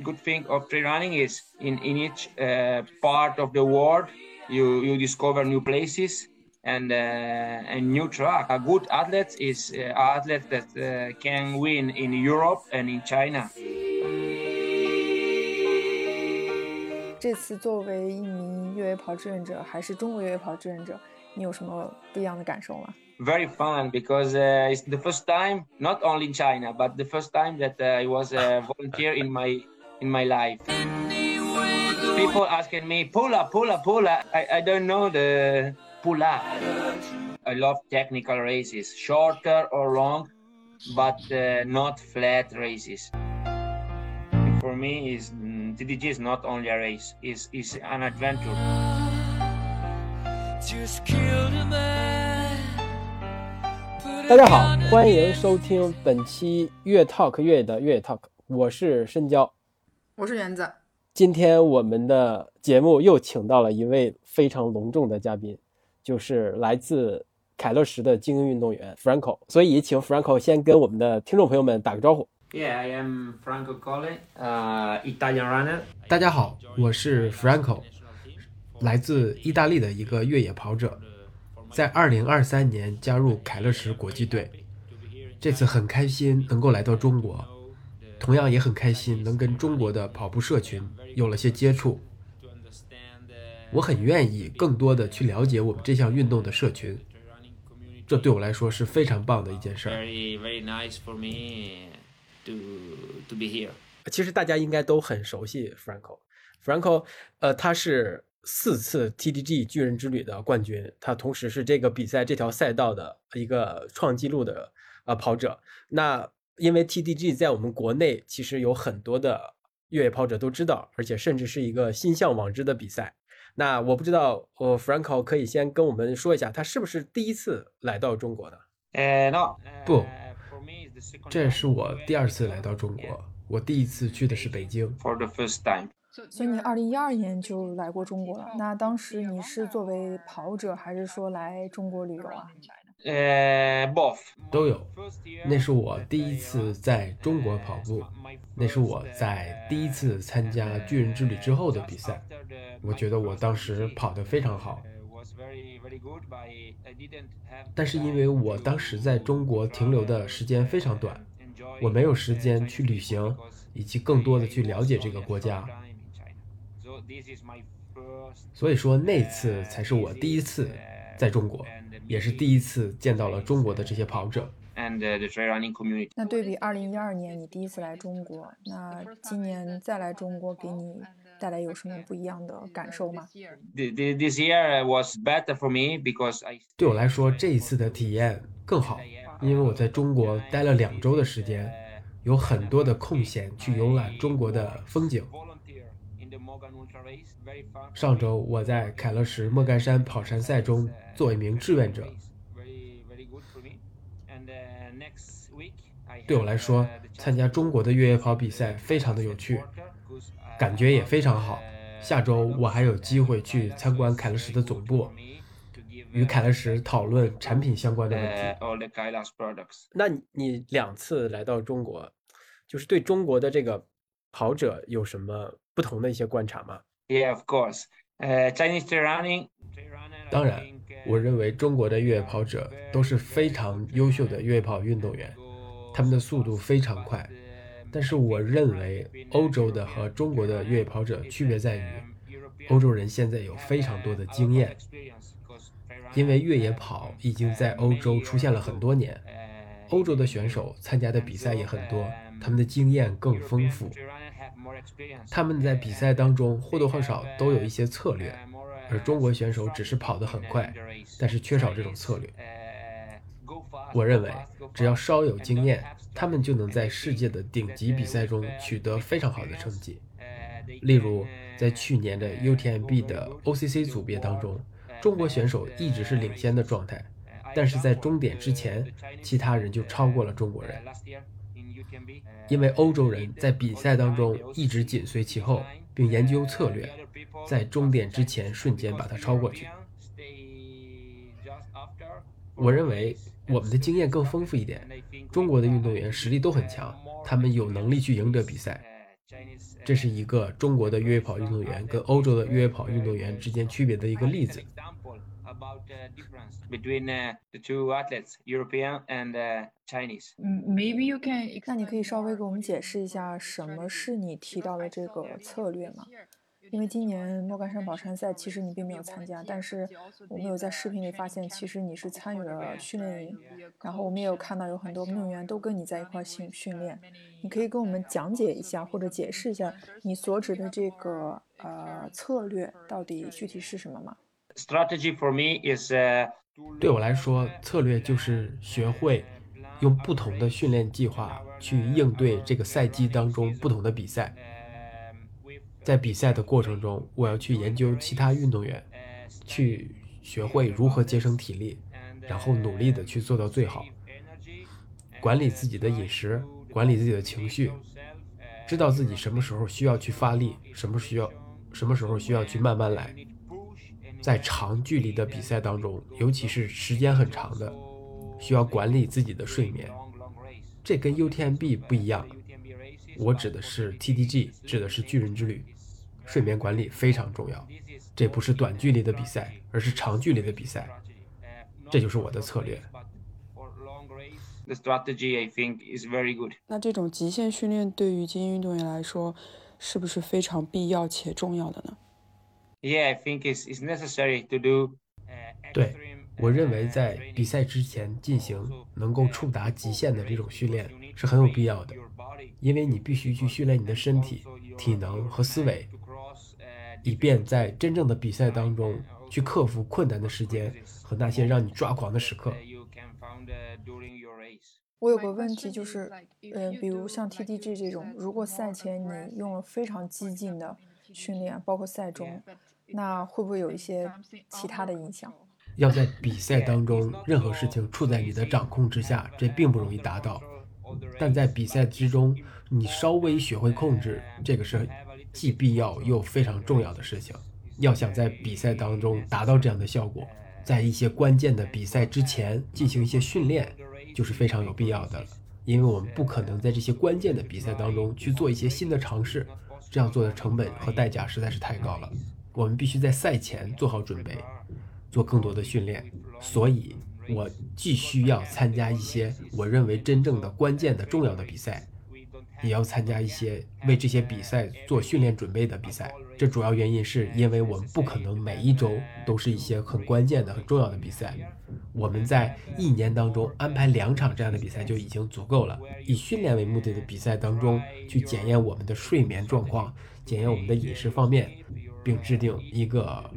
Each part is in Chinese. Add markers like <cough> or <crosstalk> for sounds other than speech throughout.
Good thing of trail running is in, in each uh, part of the world you, you discover new places and uh, and new track. A good athlete is uh, athlete that uh, can win in Europe and in China. 这次作为一名越野跑志愿者，还是中国越野跑志愿者，你有什么不一样的感受吗 ？Very fun because uh, it's the first time, not only in China, but the first time that uh, I was a volunteer in my in my life. People asking me, Pula, Pula, Pula. I, I don't know the Pula. I love technical races, shorter or long, but uh, not flat races. For me, is TDG is not only a race; is is an adventure. Just killed a man. 大家好，欢迎收听本期越 Talk 越野的越野 Talk，我是深交，我是园子。今天我们的节目又请到了一位非常隆重的嘉宾，就是来自凯乐石的精英运动员 Franco。所以请 Franco 先跟我们的听众朋友们打个招呼。Yeah, I am Franco Colli, uh, Italian runner. 大家好，我是 Franco，来自意大利的一个越野跑者，在2023年加入凯乐石国际队。这次很开心能够来到中国。同样也很开心，能跟中国的跑步社群有了些接触。我很愿意更多的去了解我们这项运动的社群，这对我来说是非常棒的一件事儿。其实大家应该都很熟悉 Franco。Franco，呃，他是四次 TDG 巨人之旅的冠军，他同时是这个比赛这条赛道的一个创纪录的呃跑者。那因为 TDG 在我们国内其实有很多的越野跑者都知道，而且甚至是一个心向往之的比赛。那我不知道，呃，Franco 可以先跟我们说一下，他是不是第一次来到中国的？呃，no，不，这是我第二次来到中国。我第一次去的是北京。For the first time。所以你二零一二年就来过中国了。那当时你是作为跑者，还是说来中国旅游啊？呃，both 都有。那是我第一次在中国跑步，那是我在第一次参加巨人之旅之后的比赛。我觉得我当时跑得非常好。但是因为我当时在中国停留的时间非常短，我没有时间去旅行，以及更多的去了解这个国家。所以说那次才是我第一次在中国。也是第一次见到了中国的这些跑者。那对比二零一二年你第一次来中国，那今年再来中国给你带来有什么不一样的感受吗？This year was better for me because 对我来说这一次的体验更好，因为我在中国待了两周的时间，有很多的空闲去游览中国的风景。上周我在凯乐石莫干山跑山赛中做一名志愿者。对我来说，参加中国的越野跑比赛非常的有趣，感觉也非常好。下周我还有机会去参观凯乐石的总部，与凯乐石讨论产品相关的问题。那你两次来到中国，就是对中国的这个跑者有什么不同的一些观察吗？Yeah, of course. Uh, Chinese running. 当然，我认为中国的越野跑者都是非常优秀的越野跑运动员，他们的速度非常快。但是我认为欧洲的和中国的越野跑者区别在于，欧洲人现在有非常多的经验，因为越野跑已经在欧洲出现了很多年，欧洲的选手参加的比赛也很多，他们的经验更丰富。他们在比赛当中或多或少都有一些策略，而中国选手只是跑得很快，但是缺少这种策略。我认为，只要稍有经验，他们就能在世界的顶级比赛中取得非常好的成绩。例如，在去年的 UTMB 的 OCC 组别当中，中国选手一直是领先的状态，但是在终点之前，其他人就超过了中国人。因为欧洲人在比赛当中一直紧随其后，并研究策略，在终点之前瞬间把他超过去。我认为我们的经验更丰富一点。中国的运动员实力都很强，他们有能力去赢得比赛。这是一个中国的越野跑运动员跟欧洲的越野跑运动员之间区别的一个例子。Between the two athletes, European and Chinese. 嗯，Maybe you can. 那你可以稍微给我们解释一下什么是你提到的这个策略吗？因为今年莫干山宝山赛其实你并没有参加，但是我们有在视频里发现，其实你是参与了训练营，然后我们也有看到有很多运动员都跟你在一块训训练。你可以跟我们讲解一下或者解释一下你所指的这个呃策略到底具体是什么吗？Strategy for me is 对我来说，策略就是学会用不同的训练计划去应对这个赛季当中不同的比赛。在比赛的过程中，我要去研究其他运动员，去学会如何节省体力，然后努力的去做到最好。管理自己的饮食，管理自己的情绪，知道自己什么时候需要去发力，什么需要，什么时候需要去慢慢来。在长距离的比赛当中，尤其是时间很长的，需要管理自己的睡眠。这跟 UTMB 不一样，我指的是 TDG，指的是巨人之旅。睡眠管理非常重要。这不是短距离的比赛，而是长距离的比赛。这就是我的策略。那这种极限训练对于精英运动员来说，是不是非常必要且重要的呢？Yeah, I think it's it's necessary to do. 对，我认为在比赛之前进行能够触达极限的这种训练是很有必要的，因为你必须去训练你的身体、体能和思维，以便在真正的比赛当中去克服困难的时间和那些让你抓狂的时刻。我有个问题就是，呃，比如像 TDG 这种，如果赛前你用了非常激进的训练，包括赛中。那会不会有一些其他的影响？要在比赛当中，任何事情处在你的掌控之下，这并不容易达到。但在比赛之中，你稍微学会控制，这个是既必要又非常重要的事情。要想在比赛当中达到这样的效果，在一些关键的比赛之前进行一些训练，就是非常有必要的了。因为我们不可能在这些关键的比赛当中去做一些新的尝试，这样做的成本和代价实在是太高了。我们必须在赛前做好准备，做更多的训练，所以我既需要参加一些我认为真正的关键的重要的比赛，也要参加一些为这些比赛做训练准备的比赛。这主要原因是因为我们不可能每一周都是一些很关键的、很重要的比赛。我们在一年当中安排两场这样的比赛就已经足够了。以训练为目的的比赛当中，去检验我们的睡眠状况，检验我们的饮食方面。并制定一个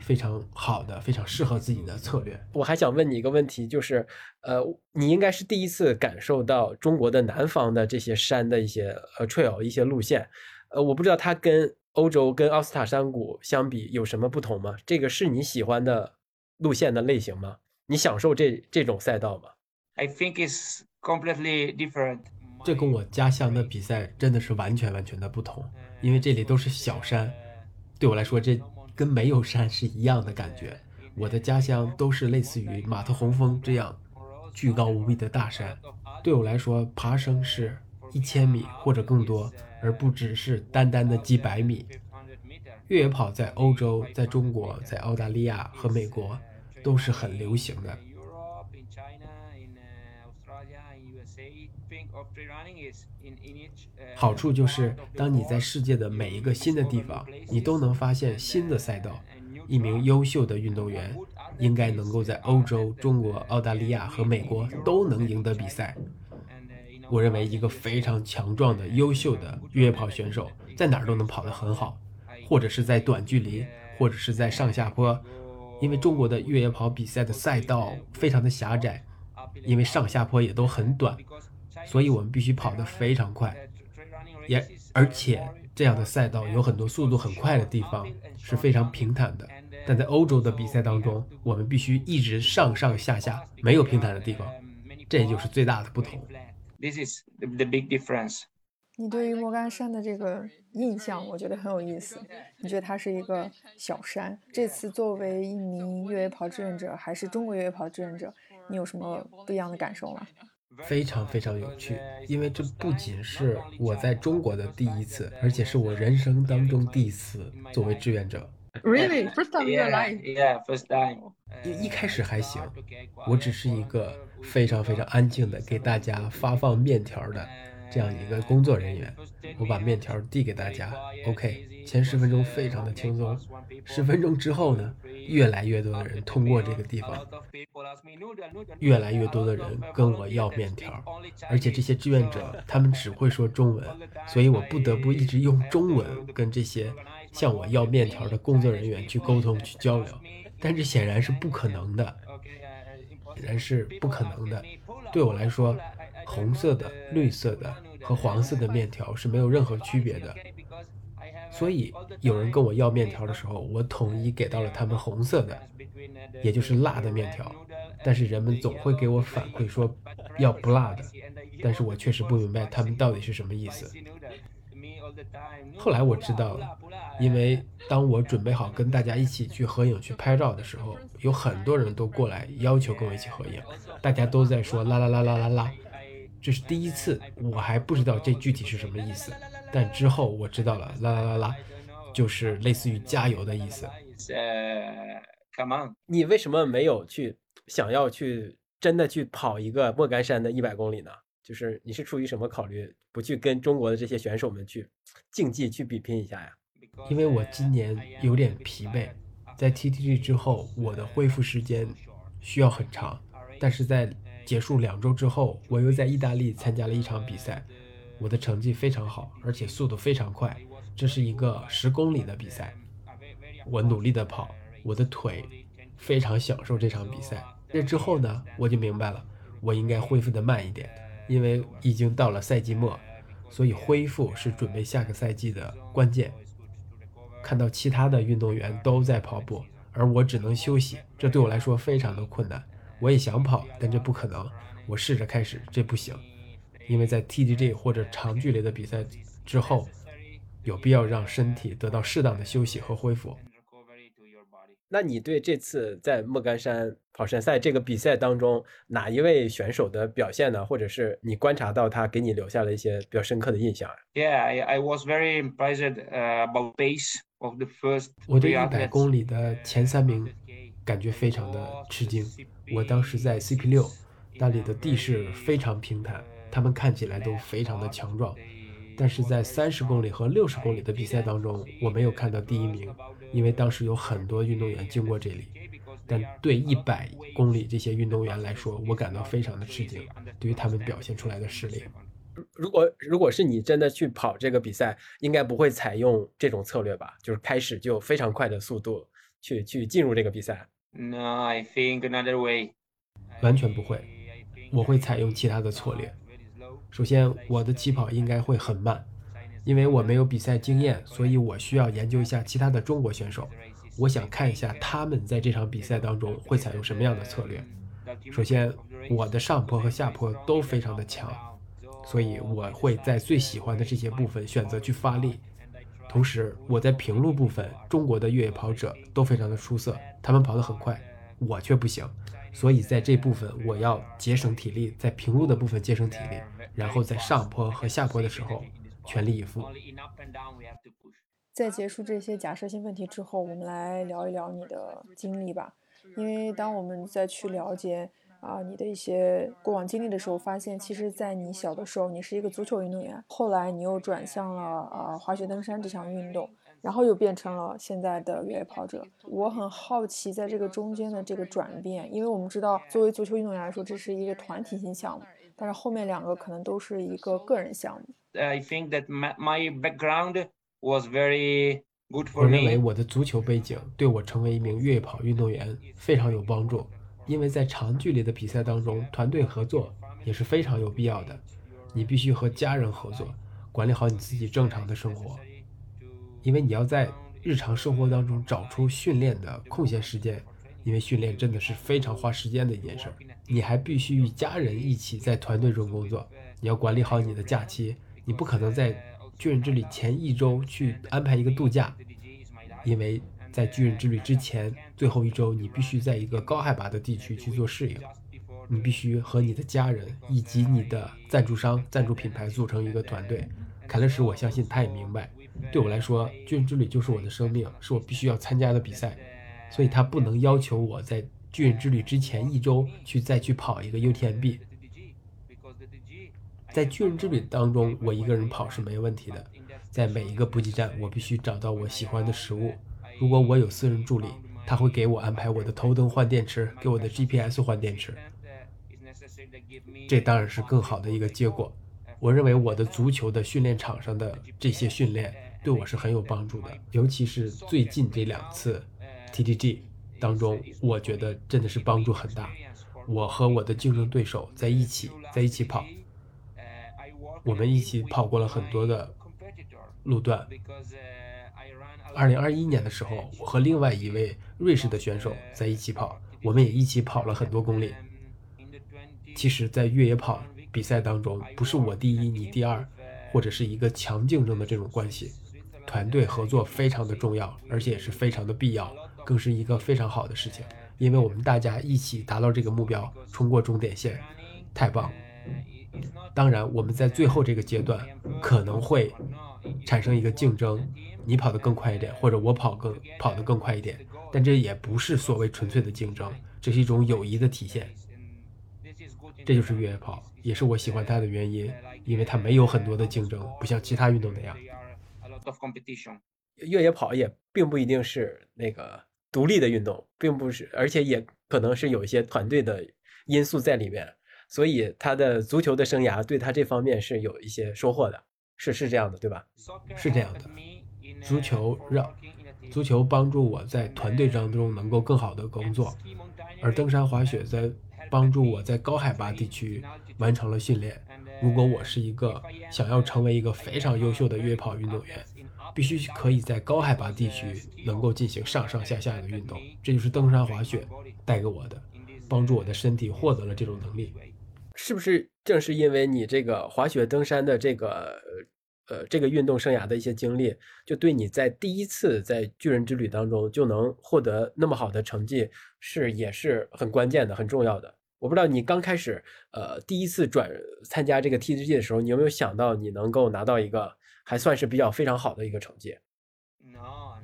非常好的、非常适合自己的策略。我还想问你一个问题，就是，呃，你应该是第一次感受到中国的南方的这些山的一些呃 trail 一些路线，呃，我不知道它跟欧洲、跟奥斯塔山谷相比有什么不同吗？这个是你喜欢的路线的类型吗？你享受这这种赛道吗？I think it's completely different。这跟我家乡的比赛真的是完全完全的不同，因为这里都是小山。对我来说，这跟没有山是一样的感觉。我的家乡都是类似于马特洪峰这样巨高无比的大山。对我来说，爬升是一千米或者更多，而不只是单单的几百米。越野跑在欧洲、在中国、在澳大利亚和美国都是很流行的。好处就是，当你在世界的每一个新的地方，你都能发现新的赛道。一名优秀的运动员应该能够在欧洲、中国、澳大利亚和美国都能赢得比赛。我认为，一个非常强壮的、优秀的越野跑选手，在哪儿都能跑得很好，或者是在短距离，或者是在上下坡。因为中国的越野跑比赛的赛道非常的狭窄，因为上下坡也都很短。所以我们必须跑得非常快，也而且这样的赛道有很多速度很快的地方是非常平坦的，但在欧洲的比赛当中，我们必须一直上上下下，没有平坦的地方，这就是最大的不同。This is the big difference. 你对于莫干山的这个印象，我觉得很有意思。你觉得它是一个小山？这次作为一名越野跑志愿者，还是中国越野跑志愿者，你有什么不一样的感受吗？非常非常有趣，因为这不仅是我在中国的第一次，而且是我人生当中第一次作为志愿者。Really, first time in your life? Yeah, first time. 一一开始还行，我只是一个非常非常安静的给大家发放面条的这样一个工作人员。我把面条递给大家，OK。前十分钟非常的轻松，十分钟之后呢，越来越多的人通过这个地方，越来越多的人跟我要面条，而且这些志愿者他们只会说中文，所以我不得不一直用中文跟这些向我要面条的工作人员去沟通去交流。但这显然是不可能的，显然是不可能的。对我来说，红色的、绿色的和黄色的面条是没有任何区别的。所以有人跟我要面条的时候，我统一给到了他们红色的，也就是辣的面条。但是人们总会给我反馈说要不辣的，但是我确实不明白他们到底是什么意思。后来我知道了，因为当我准备好跟大家一起去合影、去拍照的时候，有很多人都过来要求跟我一起合影，大家都在说啦啦啦啦啦啦，这是第一次，我还不知道这具体是什么意思，但之后我知道了，啦啦啦啦，就是类似于加油的意思。呃，Come on，你为什么没有去想要去真的去跑一个莫干山的一百公里呢？就是你是出于什么考虑，不去跟中国的这些选手们去竞技去比拼一下呀？因为我今年有点疲惫，在 TTG 之后，我的恢复时间需要很长。但是在结束两周之后，我又在意大利参加了一场比赛，我的成绩非常好，而且速度非常快。这是一个十公里的比赛，我努力的跑，我的腿非常享受这场比赛。这之后呢，我就明白了，我应该恢复的慢一点。因为已经到了赛季末，所以恢复是准备下个赛季的关键。看到其他的运动员都在跑步，而我只能休息，这对我来说非常的困难。我也想跑，但这不可能。我试着开始，这不行，因为在 TDG 或者长距离的比赛之后，有必要让身体得到适当的休息和恢复。那你对这次在莫干山跑山赛这个比赛当中哪一位选手的表现呢？或者是你观察到他给你留下了一些比较深刻的印象？Yeah, I I was very impressed about pace of the first. 我对一百公里的前三名感觉非常的吃惊。我当时在 CP 六，那里的地势非常平坦，他们看起来都非常的强壮。但是在三十公里和六十公里的比赛当中，我没有看到第一名。因为当时有很多运动员经过这里，但对一百公里这些运动员来说，我感到非常的吃惊。对于他们表现出来的实力，如果如果是你真的去跑这个比赛，应该不会采用这种策略吧？就是开始就非常快的速度去去进入这个比赛。No, I think another way. 完全不会，我会采用其他的策略。首先，我的起跑应该会很慢。因为我没有比赛经验，所以我需要研究一下其他的中国选手。我想看一下他们在这场比赛当中会采用什么样的策略。首先，我的上坡和下坡都非常的强，所以我会在最喜欢的这些部分选择去发力。同时，我在平路部分，中国的越野跑者都非常的出色，他们跑得很快，我却不行。所以在这部分，我要节省体力，在平路的部分节省体力，然后在上坡和下坡的时候。全力以赴。在结束这些假设性问题之后，我们来聊一聊你的经历吧。因为当我们再去了解啊你的一些过往经历的时候，发现其实，在你小的时候，你是一个足球运动员，后来你又转向了呃滑雪登山这项运动，然后又变成了现在的越野跑者。我很好奇，在这个中间的这个转变，因为我们知道，作为足球运动员来说，这是一个团体性项目，但是后面两个可能都是一个个人项目。I think that my background was very good for me. 我认为我的足球背景对我成为一名越野跑运动员非常有帮助，因为在长距离的比赛当中，团队合作也是非常有必要的。你必须和家人合作，管理好你自己正常的生活，因为你要在日常生活当中找出训练的空闲时间，因为训练真的是非常花时间的一件事。你还必须与家人一起在团队中工作，你要管理好你的假期。你不可能在巨人之旅前一周去安排一个度假，因为在巨人之旅之前最后一周，你必须在一个高海拔的地区去做适应，你必须和你的家人以及你的赞助商、赞助品牌组成一个团队。凯乐石，我相信他也明白，对我来说，巨人之旅就是我的生命，是我必须要参加的比赛，所以他不能要求我在巨人之旅之前一周去再去跑一个 UTMB。在巨人之旅当中，我一个人跑是没问题的。在每一个补给站，我必须找到我喜欢的食物。如果我有私人助理，他会给我安排我的头灯换电池，给我的 GPS 换电池。这当然是更好的一个结果。我认为我的足球的训练场上的这些训练对我是很有帮助的，尤其是最近这两次 TTG 当中，我觉得真的是帮助很大。我和我的竞争对手在一起，在一起跑。我们一起跑过了很多的路段。二零二一年的时候，我和另外一位瑞士的选手在一起跑，我们也一起跑了很多公里。其实，在越野跑比赛当中，不是我第一你第二，或者是一个强竞争的这种关系，团队合作非常的重要，而且也是非常的必要，更是一个非常好的事情，因为我们大家一起达到这个目标，冲过终点线，太棒。当然，我们在最后这个阶段可能会产生一个竞争，你跑得更快一点，或者我跑更跑得更快一点，但这也不是所谓纯粹的竞争，这是一种友谊的体现。这就是越野跑，也是我喜欢它的原因，因为它没有很多的竞争，不像其他运动那样。越野跑也并不一定是那个独立的运动，并不是，而且也可能是有一些团队的因素在里面。所以他的足球的生涯对他这方面是有一些收获的，是是这样的，对吧？是这样的，足球让足球帮助我在团队当中能够更好的工作，而登山滑雪在帮助我在高海拔地区完成了训练。如果我是一个想要成为一个非常优秀的越野跑运动员，必须可以在高海拔地区能够进行上上下下的运动，这就是登山滑雪带给我的，帮助我的身体获得了这种能力。是不是正是因为你这个滑雪登山的这个呃这个运动生涯的一些经历，就对你在第一次在巨人之旅当中就能获得那么好的成绩，是也是很关键的、很重要的。我不知道你刚开始呃第一次转参加这个 TGG 的时候，你有没有想到你能够拿到一个还算是比较非常好的一个成绩？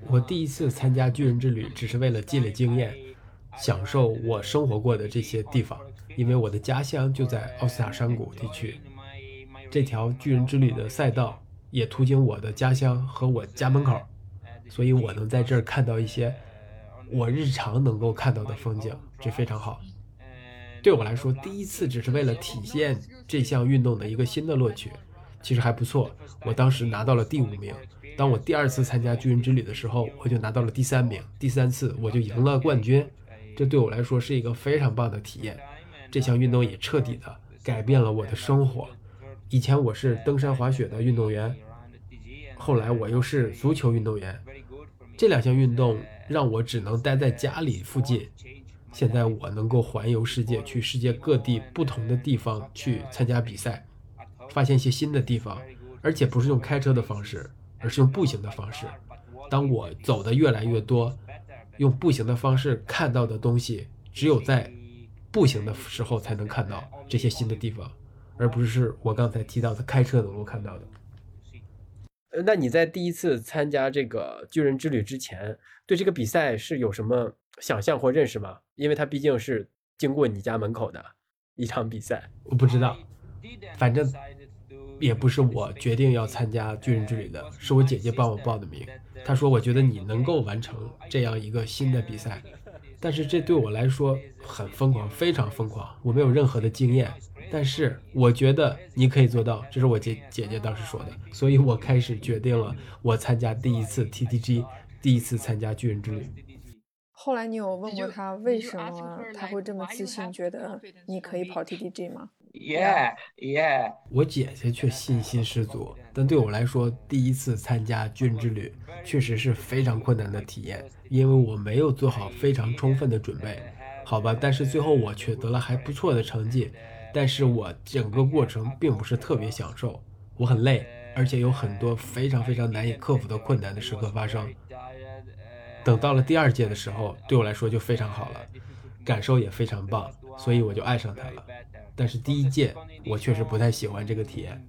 我第一次参加巨人之旅只是为了积累经验，享受我生活过的这些地方。因为我的家乡就在奥斯塔山谷地区，这条巨人之旅的赛道也途经我的家乡和我家门口，所以我能在这儿看到一些我日常能够看到的风景，这非常好。对我来说，第一次只是为了体现这项运动的一个新的乐趣，其实还不错。我当时拿到了第五名。当我第二次参加巨人之旅的时候，我就拿到了第三名。第三次我就赢了冠军，这对我来说是一个非常棒的体验。这项运动也彻底的改变了我的生活。以前我是登山滑雪的运动员，后来我又是足球运动员。这两项运动让我只能待在家里附近。现在我能够环游世界，去世界各地不同的地方去参加比赛，发现一些新的地方，而且不是用开车的方式，而是用步行的方式。当我走的越来越多，用步行的方式看到的东西，只有在。步行的时候才能看到这些新的地方，而不是我刚才提到的开车能够看到的。呃，那你在第一次参加这个巨人之旅之前，对这个比赛是有什么想象或认识吗？因为它毕竟是经过你家门口的一场比赛。我不知道，反正也不是我决定要参加巨人之旅的，是我姐姐帮我报的名。她说：“我觉得你能够完成这样一个新的比赛。”但是这对我来说很疯狂，非常疯狂。我没有任何的经验，但是我觉得你可以做到。这是我姐姐姐当时说的，所以我开始决定了，我参加第一次 TTG，第一次参加巨人之旅。后来你有问过他为什么他会这么自信，觉得你可以跑 TTG 吗？Yeah, yeah。我姐姐却信心十足，但对我来说，第一次参加军之旅确实是非常困难的体验，因为我没有做好非常充分的准备，好吧。但是最后我取得了还不错的成绩，但是我整个过程并不是特别享受，我很累，而且有很多非常非常难以克服的困难的时刻发生。等到了第二届的时候，对我来说就非常好了，感受也非常棒，所以我就爱上它了。但是第一届我确实不太喜欢这个体验。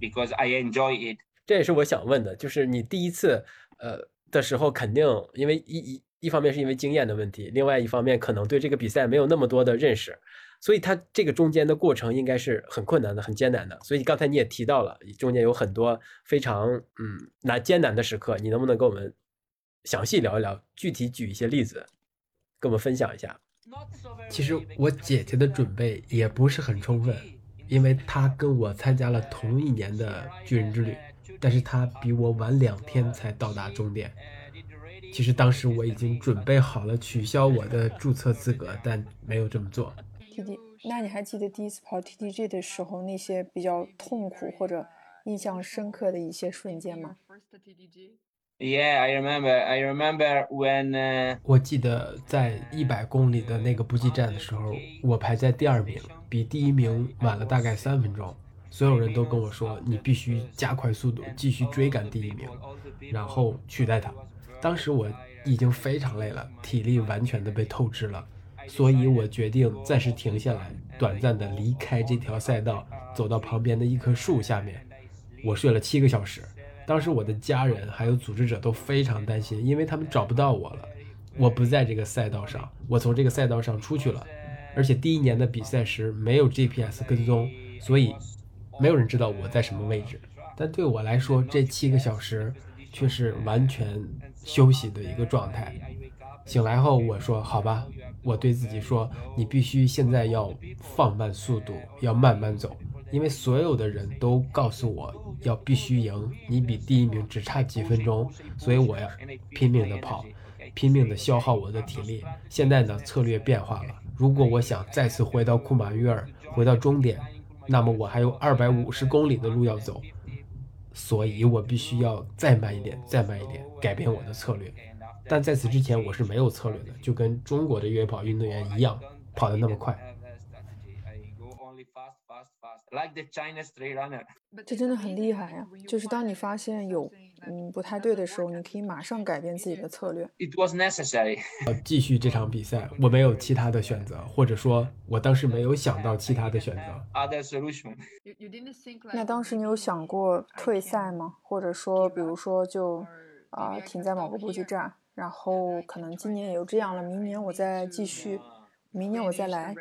because I enjoy it. 这也是我想问的，就是你第一次呃的时候，肯定因为一一一方面是因为经验的问题，另外一方面可能对这个比赛没有那么多的认识，所以它这个中间的过程应该是很困难的、很艰难的。所以刚才你也提到了，中间有很多非常嗯难艰难的时刻，你能不能跟我们详细聊一聊，具体举一些例子，跟我们分享一下？其实我姐姐的准备也不是很充分，因为她跟我参加了同一年的巨人之旅，但是她比我晚两天才到达终点。其实当时我已经准备好了取消我的注册资格，但没有这么做。T D，那你还记得第一次跑 T D G 的时候那些比较痛苦或者印象深刻的一些瞬间吗？Yeah, I remember. I remember when uh, 我记得在一百公里的那个补给站的时候，我排在第二名，比第一名晚了大概三分钟。所有人都跟我说，你必须加快速度，继续追赶第一名，<laughs> 然后取代他。当时我已经非常累了，体力完全的被透支了，所以我决定暂时停下来，短暂的离开这条赛道，走到旁边的一棵树下面。我睡了七个小时。当时我的家人还有组织者都非常担心，因为他们找不到我了。我不在这个赛道上，我从这个赛道上出去了，而且第一年的比赛时没有 GPS 跟踪，所以没有人知道我在什么位置。但对我来说，这七个小时却是完全休息的一个状态。醒来后，我说：“好吧。”我对自己说：“你必须现在要放慢速度，要慢慢走。”因为所有的人都告诉我要必须赢，你比第一名只差几分钟，所以我要拼命的跑，拼命的消耗我的体力。现在呢，策略变化了，如果我想再次回到库马约尔，回到终点，那么我还有二百五十公里的路要走，所以我必须要再慢一点，再慢一点，改变我的策略。但在此之前，我是没有策略的，就跟中国的越野跑运动员一样，跑得那么快。Like the China straight runner. 这真的很厉害呀、就是当你发现有嗯不太对的时候，你可以马上改变自己的策略。It was necessary. <laughs> 要继续这场比赛，我没有其他的选择，或者说，我当时没有想到其他的选择。Other solution. 那当时你有想过退赛吗？或者说，比如说就啊、停在某个补给站，然后可能今年也就这样了，明年我再继续，明年我再来。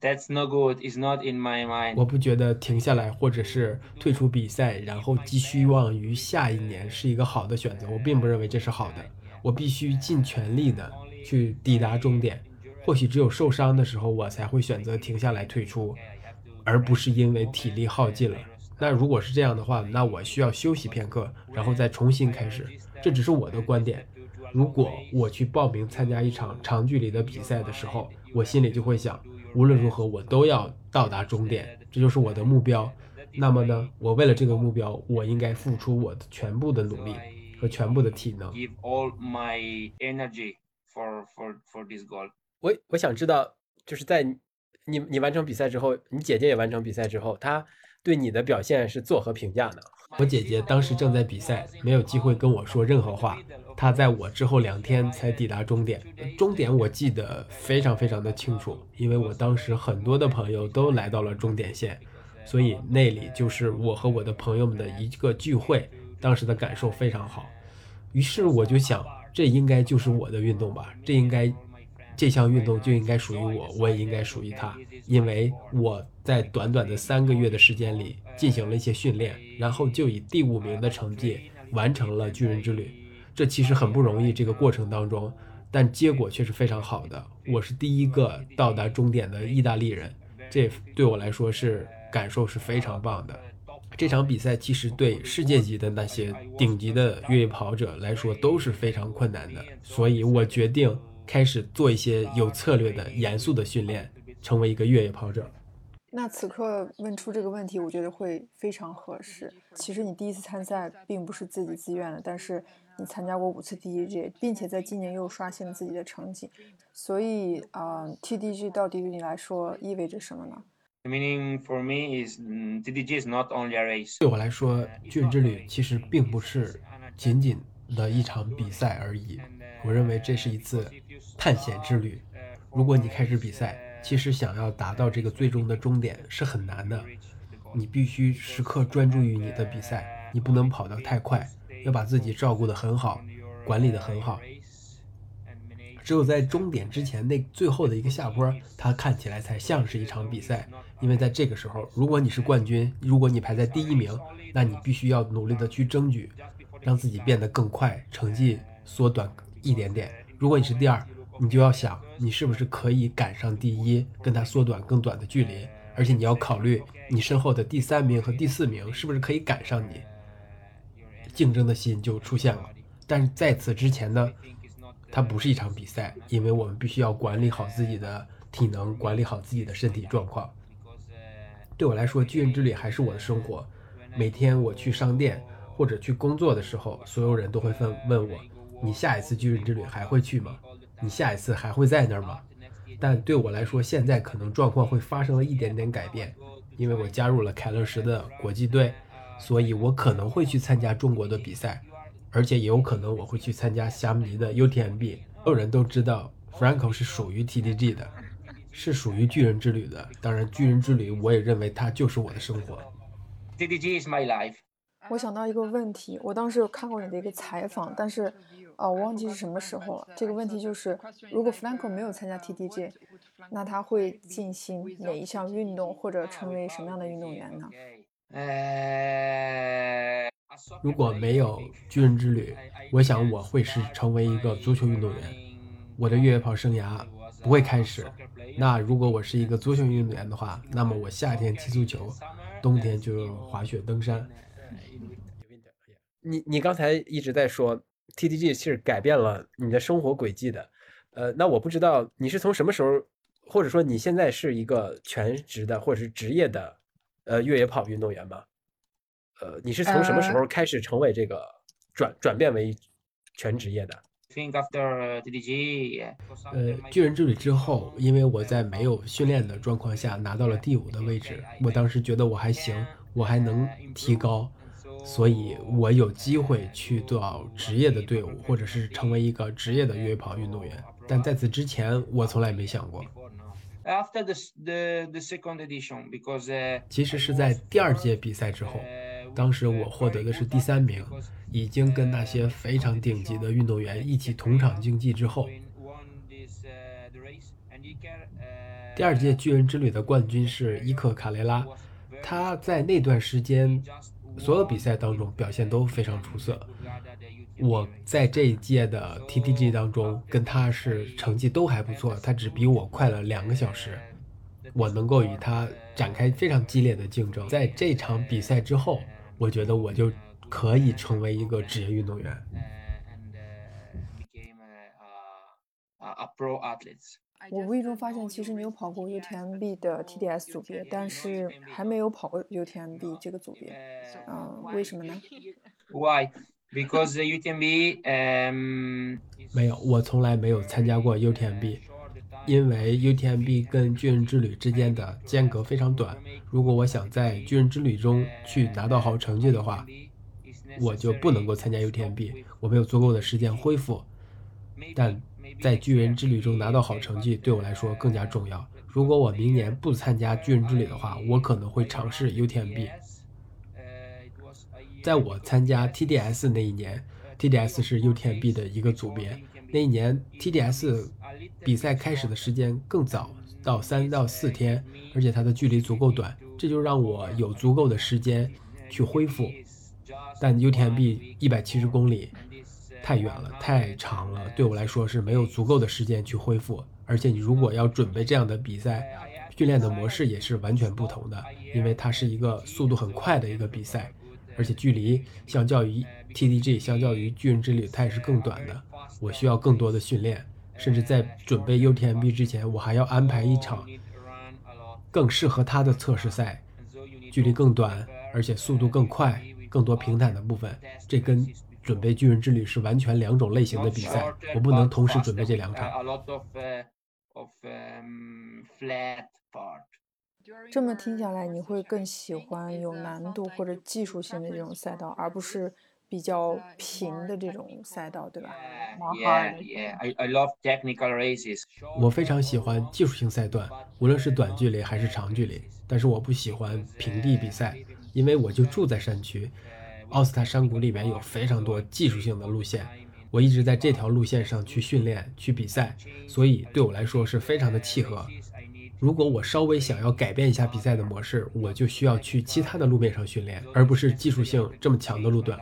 That's no good. It's not in my mind. 我不觉得停下来或者是退出比赛，然后寄希望于下一年是一个好的选择。我并不认为这是好的。我必须尽全力的去抵达终点。或许只有受伤的时候，我才会选择停下来退出，而不是因为体力耗尽了。那如果是这样的话，那我需要休息片刻，然后再重新开始。这只是我的观点。如果我去报名参加一场长距离的比赛的时候，我心里就会想，无论如何我都要到达终点，这就是我的目标。那么呢，我为了这个目标，我应该付出我的全部的努力和全部的体能。Give all my energy for for for this goal. 我我想知道，就是在你你完成比赛之后，你姐姐也完成比赛之后，她对你的表现是作何评价呢？我姐姐当时正在比赛，没有机会跟我说任何话。他在我之后两天才抵达终点，终点我记得非常非常的清楚，因为我当时很多的朋友都来到了终点线，所以那里就是我和我的朋友们的一个聚会，当时的感受非常好。于是我就想，这应该就是我的运动吧，这应该这项运动就应该属于我，我也应该属于它，因为我在短短的三个月的时间里进行了一些训练，然后就以第五名的成绩完成了巨人之旅。这其实很不容易，这个过程当中，但结果却是非常好的。我是第一个到达终点的意大利人，这对我来说是感受是非常棒的。这场比赛其实对世界级的那些顶级的越野跑者来说都是非常困难的，所以我决定开始做一些有策略的、严肃的训练，成为一个越野跑者。那此刻问出这个问题，我觉得会非常合适。其实你第一次参赛并不是自己自愿的，但是你参加过五次 TDG，并且在今年又刷新了自己的成绩，所以啊、呃、，TDG 到底对你来说意味着什么呢？Meaning for me is mm, TDG is not only a race. 对我来说，巨人之旅其实并不是仅仅的一场比赛而已。我认为这是一次探险之旅。如果你开始比赛，其实想要达到这个最终的终点是很难的。你必须时刻专注于你的比赛，你不能跑得太快，要把自己照顾得很好，管理得很好。只有在终点之前那最后的一个下坡，它看起来才像是一场比赛。因为在这个时候，如果你是冠军，如果你排在第一名，那你必须要努力的去争取，让自己变得更快，成绩缩短一点点。如果你是第二，你就要想你是不是可以赶上第一，跟他缩短更短的距离。而且你要考虑你身后的第三名和第四名是不是可以赶上你，竞争的心就出现了。但是在此之前呢，它不是一场比赛，因为我们必须要管理好自己的体能，管理好自己的身体状况。对我来说，巨人之旅还是我的生活。每天我去商店或者去工作的时候，所有人都会问问我：“你下一次巨人之旅还会去吗？你下一次还会在那儿吗？”但对我来说，现在可能状况会发生了一点点改变，因为我加入了凯乐石的国际队，所以我可能会去参加中国的比赛，而且也有可能我会去参加霞姆尼的 UTMB。所有人都知道，Franco 是属于 TDG 的。是属于巨人之旅的。当然，巨人之旅我也认为它就是我的生活。TDG is my life。我想到一个问题，我当时有看过你的一个采访，但是，呃，我忘记是什么时候了。这个问题就是，如果 Franco 没有参加 TDG，那他会进行哪一项运动，或者成为什么样的运动员呢？呃，如果没有巨人之旅，我想我会是成为一个足球运动员。我的越野跑生涯。不会开始。那如果我是一个足球运动员的话，那么我夏天踢足球，冬天就滑雪登山。你你刚才一直在说 TDG 是改变了你的生活轨迹的，呃，那我不知道你是从什么时候，或者说你现在是一个全职的或者是职业的呃越野跑运动员吗？呃，你是从什么时候开始成为这个转转变为全职业的？think after TDG，呃，巨人之旅之后，因为我在没有训练的状况下拿到了第五的位置，我当时觉得我还行，我还能提高，所以我有机会去到职业的队伍，或者是成为一个职业的越野跑运动员。但在此之前，我从来没想过。After the the the second edition, because 其实是在第二届比赛之后。当时我获得的是第三名，已经跟那些非常顶级的运动员一起同场竞技之后，第二届巨人之旅的冠军是伊克卡雷拉，他在那段时间所有比赛当中表现都非常出色。我在这一届的 TTG 当中跟他是成绩都还不错，他只比我快了两个小时，我能够与他展开非常激烈的竞争。在这场比赛之后。我觉得我就可以成为一个职业运动员。我无意中发现，其实你有跑过 UTMB 的 TDS 组别，但是还没有跑过 UTMB 这个组别。嗯，为什么呢？Why? Because UTMB, um, 没有，我从来没有参加过 UTMB。因为 UTMB 跟巨人之旅之间的间隔非常短，如果我想在巨人之旅中去拿到好成绩的话，我就不能够参加 UTMB，我没有足够的时间恢复。但在巨人之旅中拿到好成绩对我来说更加重要。如果我明年不参加巨人之旅的话，我可能会尝试 UTMB。在我参加 TDS 那一年，TDS 是 UTMB 的一个组别，那一年 TDS。比赛开始的时间更早，到三到四天，而且它的距离足够短，这就让我有足够的时间去恢复。但 UTMB 一百七十公里太远了，太长了，对我来说是没有足够的时间去恢复。而且你如果要准备这样的比赛，训练的模式也是完全不同的，因为它是一个速度很快的一个比赛，而且距离相较于 TDG，相较于巨人之旅，它也是更短的。我需要更多的训练。甚至在准备 UTMB 之前，我还要安排一场更适合他的测试赛，距离更短，而且速度更快，更多平坦的部分。这跟准备巨人之旅是完全两种类型的比赛，我不能同时准备这两场。这么听下来，你会更喜欢有难度或者技术性的这种赛道，而不是比较平的这种赛道，对吧？Yeah, yeah. I, I love technical races. 我非常喜欢技术性赛段，无论是短距离还是长距离。但是我不喜欢平地比赛，因为我就住在山区，奥斯塔山谷里面有非常多技术性的路线，我一直在这条路线上去训练、去比赛，所以对我来说是非常的契合。如果我稍微想要改变一下比赛的模式，我就需要去其他的路面上训练，而不是技术性这么强的路段。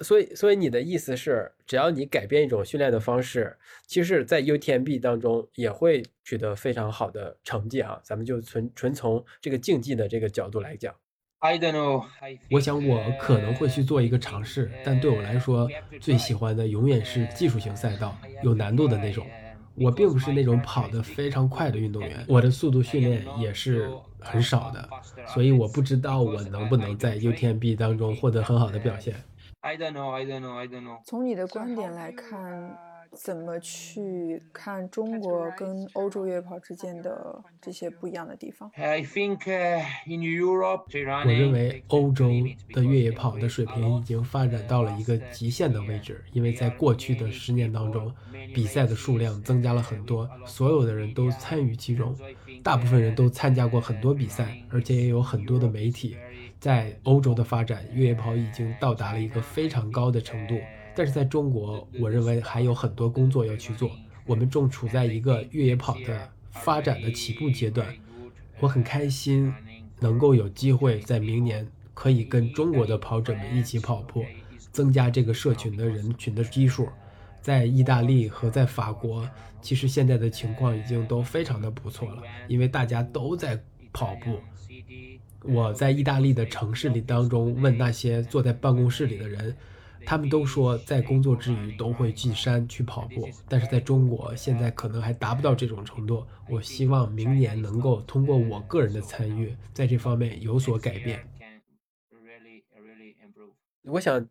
所以，所以你的意思是，只要你改变一种训练的方式，其实，在 UTMB 当中也会取得非常好的成绩啊。咱们就纯纯从这个竞技的这个角度来讲。I don't know. 我想我可能会去做一个尝试，但对我来说，最喜欢的永远是技术型赛道，有难度的那种。我并不是那种跑得非常快的运动员，我的速度训练也是很少的，所以我不知道我能不能在 UTMB 当中获得很好的表现。I don't know. I don't know. I don't know. 从你的观点来看，怎么去看中国跟欧洲越野跑之间的这些不一样的地方？I think uh, in Europe, 我认为欧洲的越野跑的水平已经发展到了一个极限的位置，因为在过去的十年当中，比赛的数量增加了很多，所有的人都参与其中，大部分人都参加过很多比赛，而且也有很多的媒体。在欧洲的发展，越野跑已经到达了一个非常高的程度，但是在中国，我认为还有很多工作要去做。我们正处在一个越野跑的发展的起步阶段，我很开心能够有机会在明年可以跟中国的跑者们一起跑步，增加这个社群的人群的基数。在意大利和在法国，其实现在的情况已经都非常的不错了，因为大家都在跑步。我在意大利的城市里当中问那些坐在办公室里的人，他们都说在工作之余都会进山去跑步，但是在中国现在可能还达不到这种程度。我希望明年能够通过我个人的参与，在这方面有所改变。我想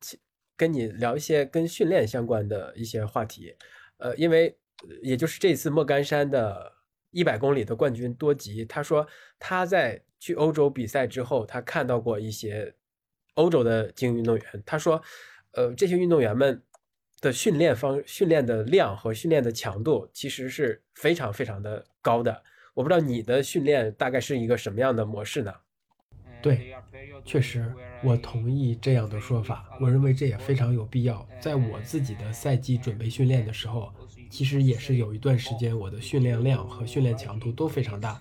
跟你聊一些跟训练相关的一些话题，呃，因为也就是这次莫干山的一百公里的冠军多吉，他说他在去欧洲比赛之后，他看到过一些欧洲的精英运动员，他说，呃，这些运动员们的训练方训练的量和训练的强度其实是非常非常的高的。我不知道你的训练大概是一个什么样的模式呢？对，确实，我同意这样的说法。我认为这也非常有必要。在我自己的赛季准备训练的时候，其实也是有一段时间，我的训练量和训练强度都非常大。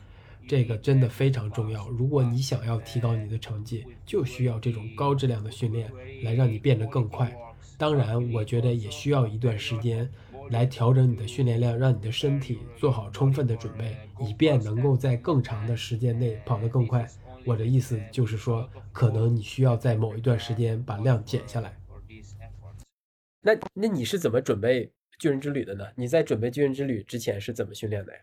这个真的非常重要。如果你想要提高你的成绩，就需要这种高质量的训练来让你变得更快。当然，我觉得也需要一段时间来调整你的训练量，让你的身体做好充分的准备，以便能够在更长的时间内跑得更快。我的意思就是说，可能你需要在某一段时间把量减下来。那那你是怎么准备巨人之旅的呢？你在准备巨人之旅之前是怎么训练的呀？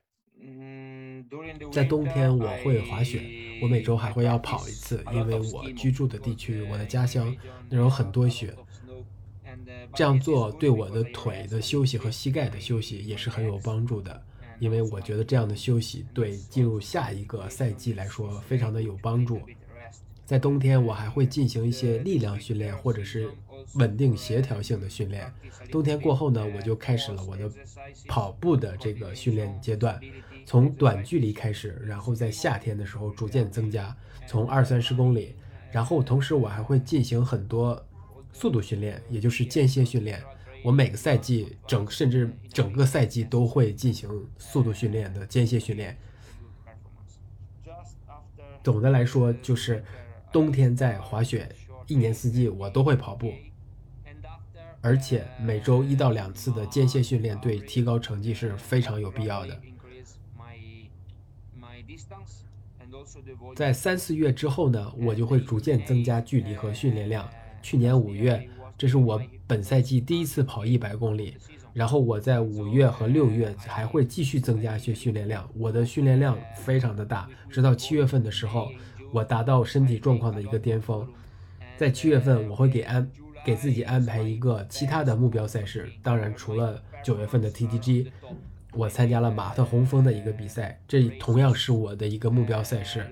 在冬天我会滑雪，我每周还会要跑一次，因为我居住的地区，我的家乡那有很多雪。这样做对我的腿的休息和膝盖的休息也是很有帮助的。因为我觉得这样的休息对进入下一个赛季来说非常的有帮助。在冬天，我还会进行一些力量训练或者是稳定协调性的训练。冬天过后呢，我就开始了我的跑步的这个训练阶段，从短距离开始，然后在夏天的时候逐渐增加，从二三十公里，然后同时我还会进行很多速度训练，也就是间歇训练。我每个赛季整甚至整个赛季都会进行速度训练的间歇训练。总的来说，就是冬天在滑雪，一年四季我都会跑步，而且每周一到两次的间歇训练对提高成绩是非常有必要的。在三四月之后呢，我就会逐渐增加距离和训练量。去年五月，这是我本赛季第一次跑一百公里，然后我在五月和六月还会继续增加一些训练量。我的训练量非常的大，直到七月份的时候，我达到身体状况的一个巅峰。在七月份，我会给安给自己安排一个其他的目标赛事，当然除了九月份的 TTG，我参加了马特洪峰的一个比赛，这同样是我的一个目标赛事。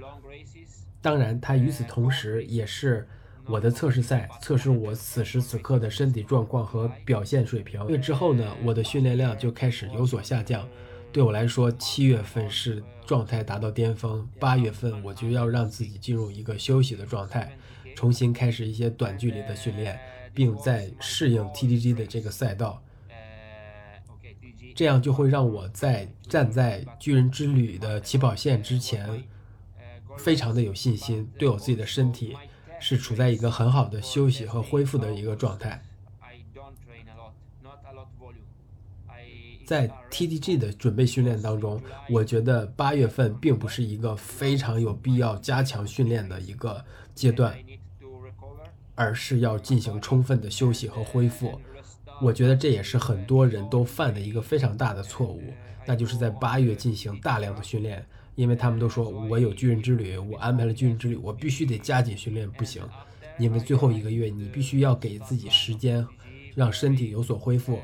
当然，它与此同时也是我的测试赛，测试我此时此刻的身体状况和表现水平。这之后呢，我的训练量就开始有所下降。对我来说，七月份是状态达到巅峰，八月份我就要让自己进入一个休息的状态，重新开始一些短距离的训练，并在适应 TDG 的这个赛道。这样就会让我在站在巨人之旅的起跑线之前，非常的有信心，对我自己的身体是处在一个很好的休息和恢复的一个状态。在 TDG 的准备训练当中，我觉得八月份并不是一个非常有必要加强训练的一个阶段，而是要进行充分的休息和恢复。我觉得这也是很多人都犯的一个非常大的错误，那就是在八月进行大量的训练，因为他们都说我有巨人之旅，我安排了巨人之旅，我必须得加紧训练，不行，因为最后一个月你必须要给自己时间，让身体有所恢复。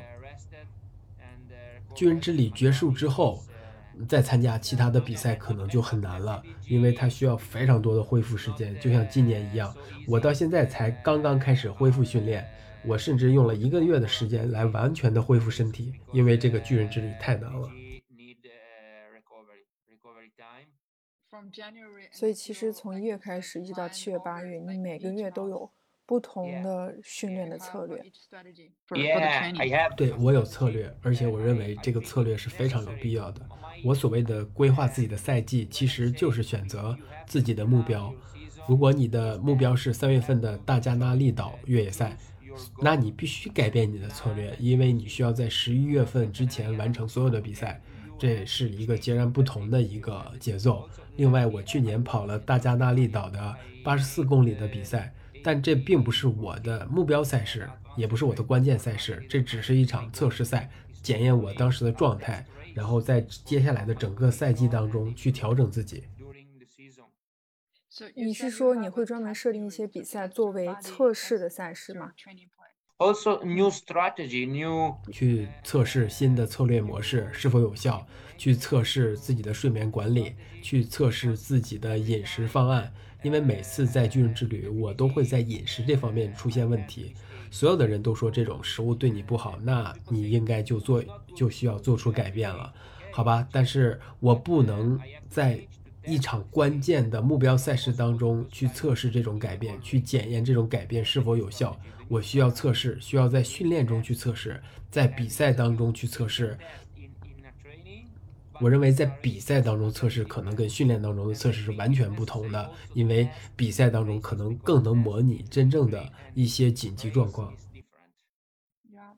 巨人之旅结束之后，再参加其他的比赛可能就很难了，因为它需要非常多的恢复时间。就像今年一样，我到现在才刚刚开始恢复训练，我甚至用了一个月的时间来完全的恢复身体，因为这个巨人之旅太难了。所以其实从一月开始一直到七月八月，你每个月都有。不同的训练的策略。对我有策略，而且我认为这个策略是非常有必要的。我所谓的规划自己的赛季，其实就是选择自己的目标。如果你的目标是三月份的大加那利岛越野赛，那你必须改变你的策略，因为你需要在十一月份之前完成所有的比赛，这是一个截然不同的一个节奏。另外，我去年跑了大加那利岛的八十四公里的比赛。但这并不是我的目标赛事，也不是我的关键赛事，这只是一场测试赛，检验我当时的状态，然后在接下来的整个赛季当中去调整自己。你是说你会专门设定一些比赛作为测试的赛事吗？Also new strategy, new 去测试新的策略模式是否有效，去测试自己的睡眠管理，去测试自己的饮食方案。因为每次在巨人之旅，我都会在饮食这方面出现问题。所有的人都说这种食物对你不好，那你应该就做，就需要做出改变了，好吧？但是我不能在一场关键的目标赛事当中去测试这种改变，去检验这种改变是否有效。我需要测试，需要在训练中去测试，在比赛当中去测试。我认为在比赛当中测试可能跟训练当中的测试是完全不同的，因为比赛当中可能更能模拟真正的一些紧急状况。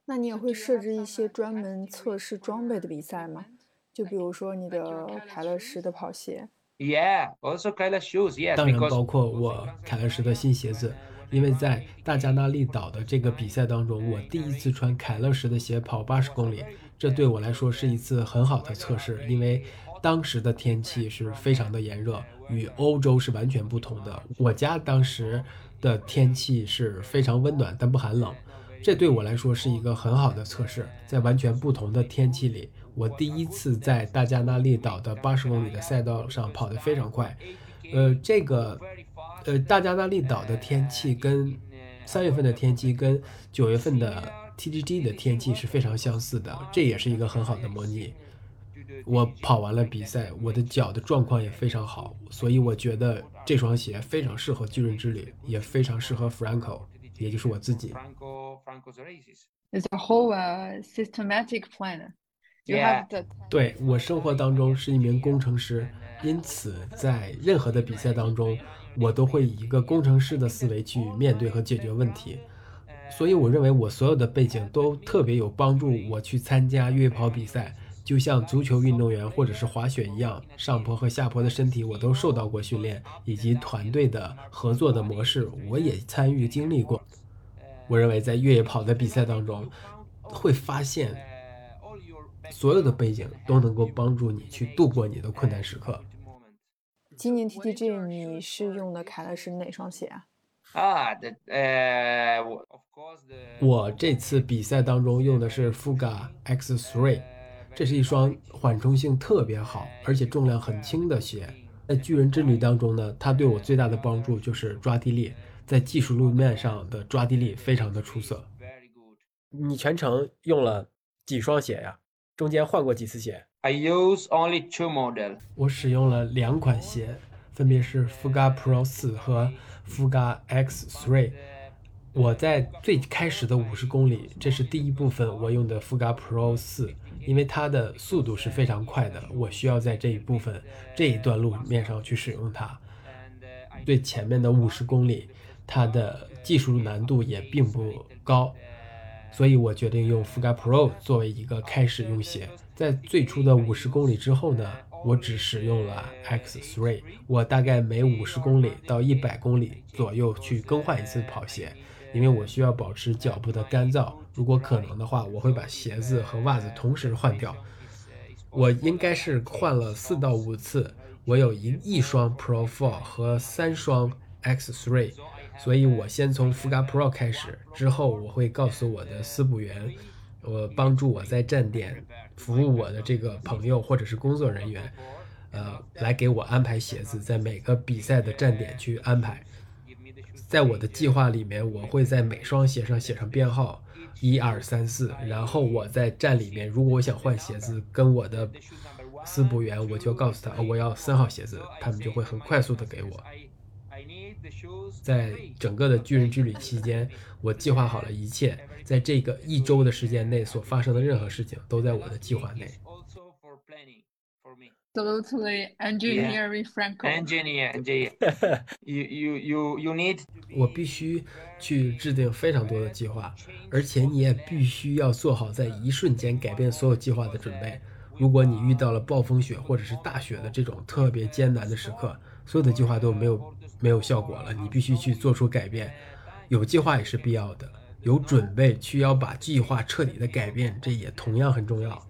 那你也会设置一些专门测试装备的比赛吗？就比如说你的凯乐石的跑鞋。Yeah, also Kyler shoes. Yeah. 当然包括我凯乐石的新鞋子，因为在大加那利岛的这个比赛当中，我第一次穿凯乐石的鞋跑八十公里。这对我来说是一次很好的测试，因为当时的天气是非常的炎热，与欧洲是完全不同的。我家当时的天气是非常温暖，但不寒冷。这对我来说是一个很好的测试，在完全不同的天气里，我第一次在大加那利岛的八十公里的赛道上跑得非常快。呃，这个，呃，大加那利岛的天气跟三月份的天气跟九月份的。TGG 的天气是非常相似的，这也是一个很好的模拟。我跑完了比赛，我的脚的状况也非常好，所以我觉得这双鞋非常适合巨人之旅，也非常适合 Franco，也就是我自己。It's a whole systematic plan. 对我生活当中是一名工程师，因此在任何的比赛当中，我都会以一个工程师的思维去面对和解决问题。所以我认为我所有的背景都特别有帮助，我去参加越野跑比赛，就像足球运动员或者是滑雪一样，上坡和下坡的身体我都受到过训练，以及团队的合作的模式我也参与经历过。我认为在越野跑的比赛当中，会发现所有的背景都能够帮助你去度过你的困难时刻。今年 TTG 你是用的凯乐石哪双鞋啊？啊，呃，我我这次比赛当中用的是 Fuga X3，这是一双缓冲性特别好，而且重量很轻的鞋。在巨人之旅当中呢，它对我最大的帮助就是抓地力，在技术路面上的抓地力非常的出色。你全程用了几双鞋呀？中间换过几次鞋？I use only two model。我使用了两款鞋，分别是 Fuga Pro 四和 Fuga X Three。我在最开始的五十公里，这是第一部分我用的 Fuga Pro 四，因为它的速度是非常快的，我需要在这一部分这一段路面上去使用它。最前面的五十公里，它的技术难度也并不高，所以我决定用 Fuga Pro 作为一个开始用鞋。在最初的五十公里之后呢，我只使用了 X Three，我大概每五十公里到一百公里左右去更换一次跑鞋。因为我需要保持脚部的干燥，如果可能的话，我会把鞋子和袜子同时换掉。我应该是换了四到五次，我有一一双 Pro Four 和三双 X Three，所以我先从 Fuga Pro 开始，之后我会告诉我的私补员，我帮助我在站点服务我的这个朋友或者是工作人员，呃，来给我安排鞋子，在每个比赛的站点去安排。在我的计划里面，我会在每双鞋上写上编号，一二三四。然后我在站里面，如果我想换鞋子，跟我的私补员，我就告诉他，我要三号鞋子，他们就会很快速的给我。在整个的巨人之旅期间，我计划好了一切，在这个一周的时间内所发生的任何事情，都在我的计划内。Totally engineering Franco. Engineer, engineer. <laughs> You, you, you, you need. 我必须去制定非常多的计划，而且你也必须要做好在一瞬间改变所有计划的准备。如果你遇到了暴风雪或者是大雪的这种特别艰难的时刻，所有的计划都没有没有效果了。你必须去做出改变。有计划也是必要的，有准备去要把计划彻底的改变，这也同样很重要。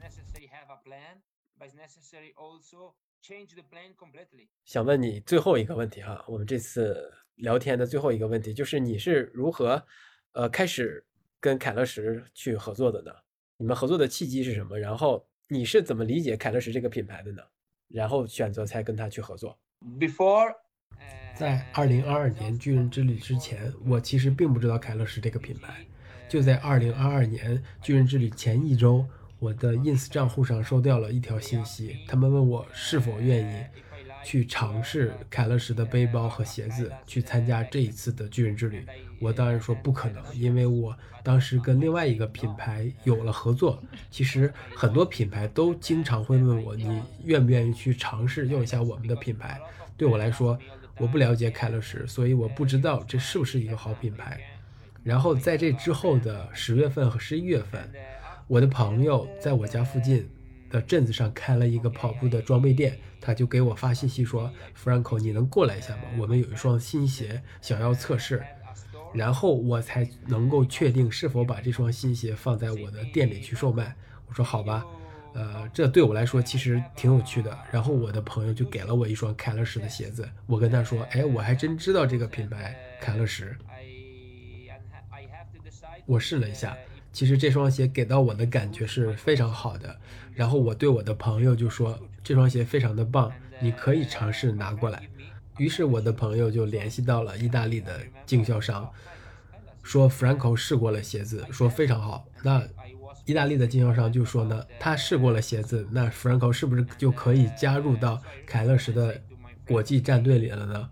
想问你最后一个问题哈，我们这次聊天的最后一个问题就是你是如何呃开始跟凯乐石去合作的呢？你们合作的契机是什么？然后你是怎么理解凯乐石这个品牌的呢？然后选择才跟他去合作。Before，在二零二二年巨人之旅之前，我其实并不知道凯乐石这个品牌。就在二零二二年巨人之旅前一周。我的 ins 账户上收到了一条信息，他们问我是否愿意去尝试凯乐石的背包和鞋子，去参加这一次的巨人之旅。我当然说不可能，因为我当时跟另外一个品牌有了合作。其实很多品牌都经常会问我，你愿不愿意去尝试用一下我们的品牌？对我来说，我不了解凯乐石，所以我不知道这是不是一个好品牌。然后在这之后的十月份和十一月份。我的朋友在我家附近的镇子上开了一个跑步的装备店，他就给我发信息说：“Franco，你能过来一下吗？我们有一双新鞋想要测试。”然后我才能够确定是否把这双新鞋放在我的店里去售卖。我说：“好吧，呃，这对我来说其实挺有趣的。”然后我的朋友就给了我一双凯乐石的鞋子。我跟他说：“哎，我还真知道这个品牌凯乐石。”我试了一下。其实这双鞋给到我的感觉是非常好的，然后我对我的朋友就说这双鞋非常的棒，你可以尝试拿过来。于是我的朋友就联系到了意大利的经销商，说 Franco 试过了鞋子，说非常好。那意大利的经销商就说呢，他试过了鞋子，那 Franco 是不是就可以加入到凯乐石的国际战队里了呢？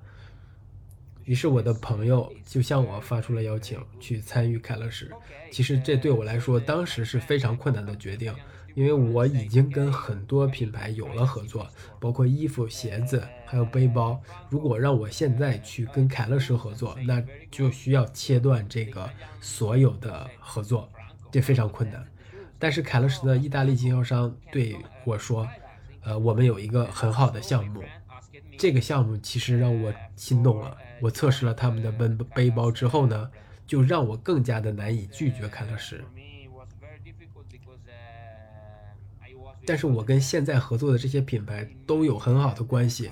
于是我的朋友就向我发出了邀请，去参与凯乐石。其实这对我来说当时是非常困难的决定，因为我已经跟很多品牌有了合作，包括衣服、鞋子，还有背包。如果让我现在去跟凯乐石合作，那就需要切断这个所有的合作，这非常困难。但是凯乐石的意大利经销商对我说：“呃，我们有一个很好的项目，这个项目其实让我心动了。”我测试了他们的背背包之后呢，就让我更加的难以拒绝凯乐石。但是我跟现在合作的这些品牌都有很好的关系，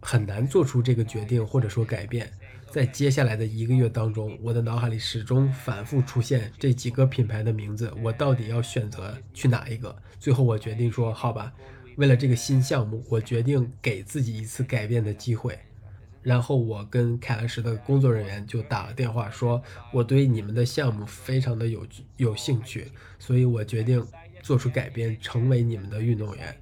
很难做出这个决定或者说改变。在接下来的一个月当中，我的脑海里始终反复出现这几个品牌的名字，我到底要选择去哪一个？最后我决定说，好吧，为了这个新项目，我决定给自己一次改变的机会。然后我跟凯乐石的工作人员就打了电话，说我对你们的项目非常的有有兴趣，所以我决定做出改变，成为你们的运动员。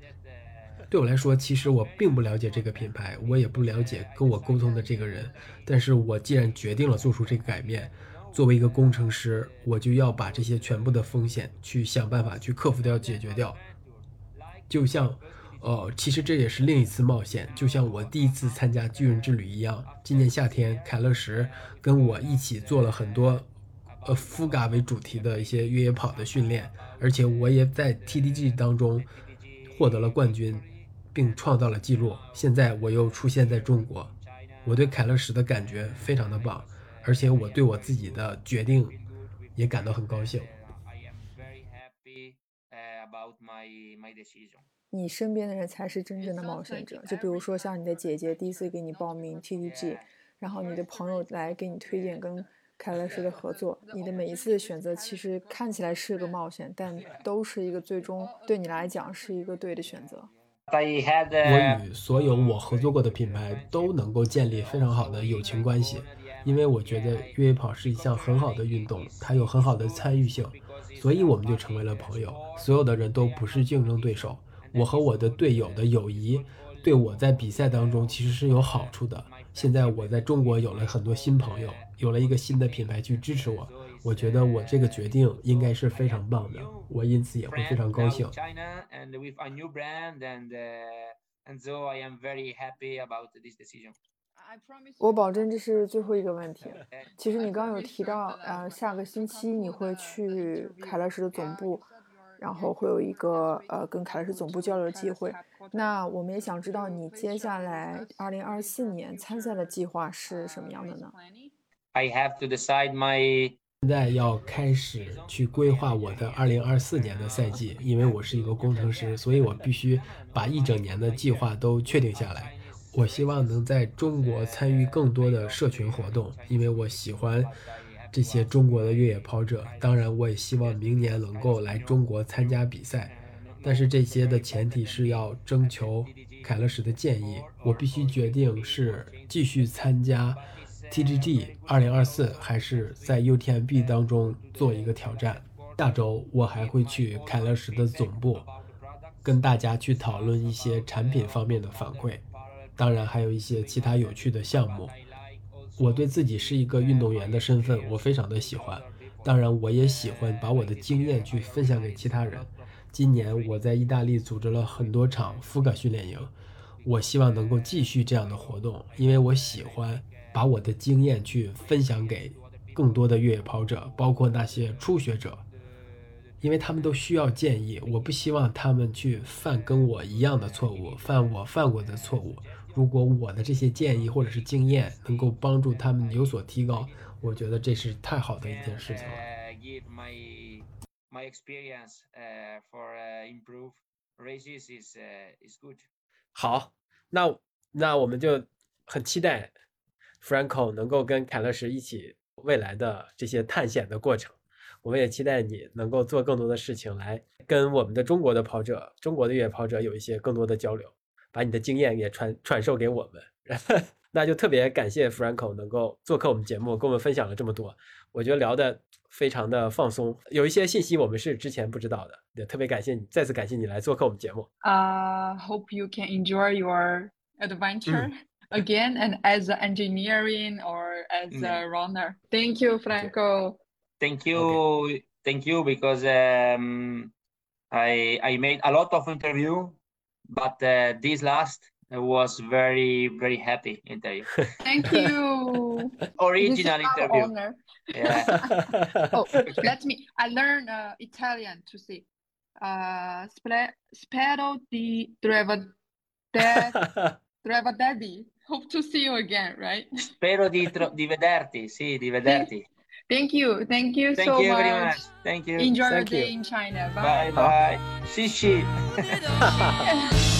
对我来说，其实我并不了解这个品牌，我也不了解跟我沟通的这个人。但是我既然决定了做出这个改变，作为一个工程师，我就要把这些全部的风险去想办法去克服掉、解决掉。就像，呃，其实这也是另一次冒险，就像我第一次参加巨人之旅一样。今年夏天，凯乐石跟我一起做了很多，呃，，Fuga 为主题的一些越野跑的训练，而且我也在 TDG 当中获得了冠军。并创造了记录。现在我又出现在中国，我对凯乐石的感觉非常的棒，而且我对我自己的决定也感到很高兴。你身边的人才是真正的冒险者，就比如说像你的姐姐第一次给你报名 TDG，然后你的朋友来给你推荐跟凯乐石的合作，你的每一次选择其实看起来是个冒险，但都是一个最终对你来讲是一个对的选择。我与所有我合作过的品牌都能够建立非常好的友情关系，因为我觉得越野跑是一项很好的运动，它有很好的参与性，所以我们就成为了朋友。所有的人都不是竞争对手，我和我的队友的友谊对我在比赛当中其实是有好处的。现在我在中国有了很多新朋友，有了一个新的品牌去支持我。我觉得我这个决定应该是非常棒的，我因此也会非常高兴。我保证这是最后一个问题。<laughs> 其实你刚刚有提到，<laughs> 呃，下个星期你会去凯乐石的总部，然后会有一个呃跟凯乐石总部交流的机会。那我们也想知道你接下来二零二四年参赛的计划是什么样的呢？I have to decide my 现在要开始去规划我的二零二四年的赛季，因为我是一个工程师，所以我必须把一整年的计划都确定下来。我希望能在中国参与更多的社群活动，因为我喜欢这些中国的越野跑者。当然，我也希望明年能够来中国参加比赛，但是这些的前提是要征求凯乐石的建议。我必须决定是继续参加。TGG 二零二四还是在 UTMB 当中做一个挑战。下周我还会去凯乐石的总部，跟大家去讨论一些产品方面的反馈，当然还有一些其他有趣的项目。我对自己是一个运动员的身份，我非常的喜欢。当然，我也喜欢把我的经验去分享给其他人。今年我在意大利组织了很多场 FUGA 训练营，我希望能够继续这样的活动，因为我喜欢。把我的经验去分享给更多的越野跑者，包括那些初学者，因为他们都需要建议。我不希望他们去犯跟我一样的错误，犯我犯过的错误。如果我的这些建议或者是经验能够帮助他们有所提高，我觉得这是太好的一件事情了。好，那那我们就很期待。Franco 能够跟凯乐石一起未来的这些探险的过程，我们也期待你能够做更多的事情，来跟我们的中国的跑者、中国的越野跑者有一些更多的交流，把你的经验也传传授给我们。<laughs> 那就特别感谢 Franco 能够做客我们节目，跟我们分享了这么多，我觉得聊的非常的放松，有一些信息我们是之前不知道的，也特别感谢你，再次感谢你来做客我们节目。啊，Hope you can enjoy your adventure. Again and as an engineering or as a mm. runner. Thank you, Franco. Thank you, okay. thank you, because um, I I made a lot of interview, but uh, this last was very very happy interview. <laughs> Thank you. <laughs> Original interview. Honor. Yeah. <laughs> oh, let me. I learned uh, Italian to say. Uh, spero di trovare daddy. Hope to see you again, right? <laughs> Spero di, tro di vederti, sì, di vederti. Thank you, thank you thank so you much. Very much. Thank you. Enjoy thank your you. day in China. Bye. Bye bye. Xi xi. <laughs>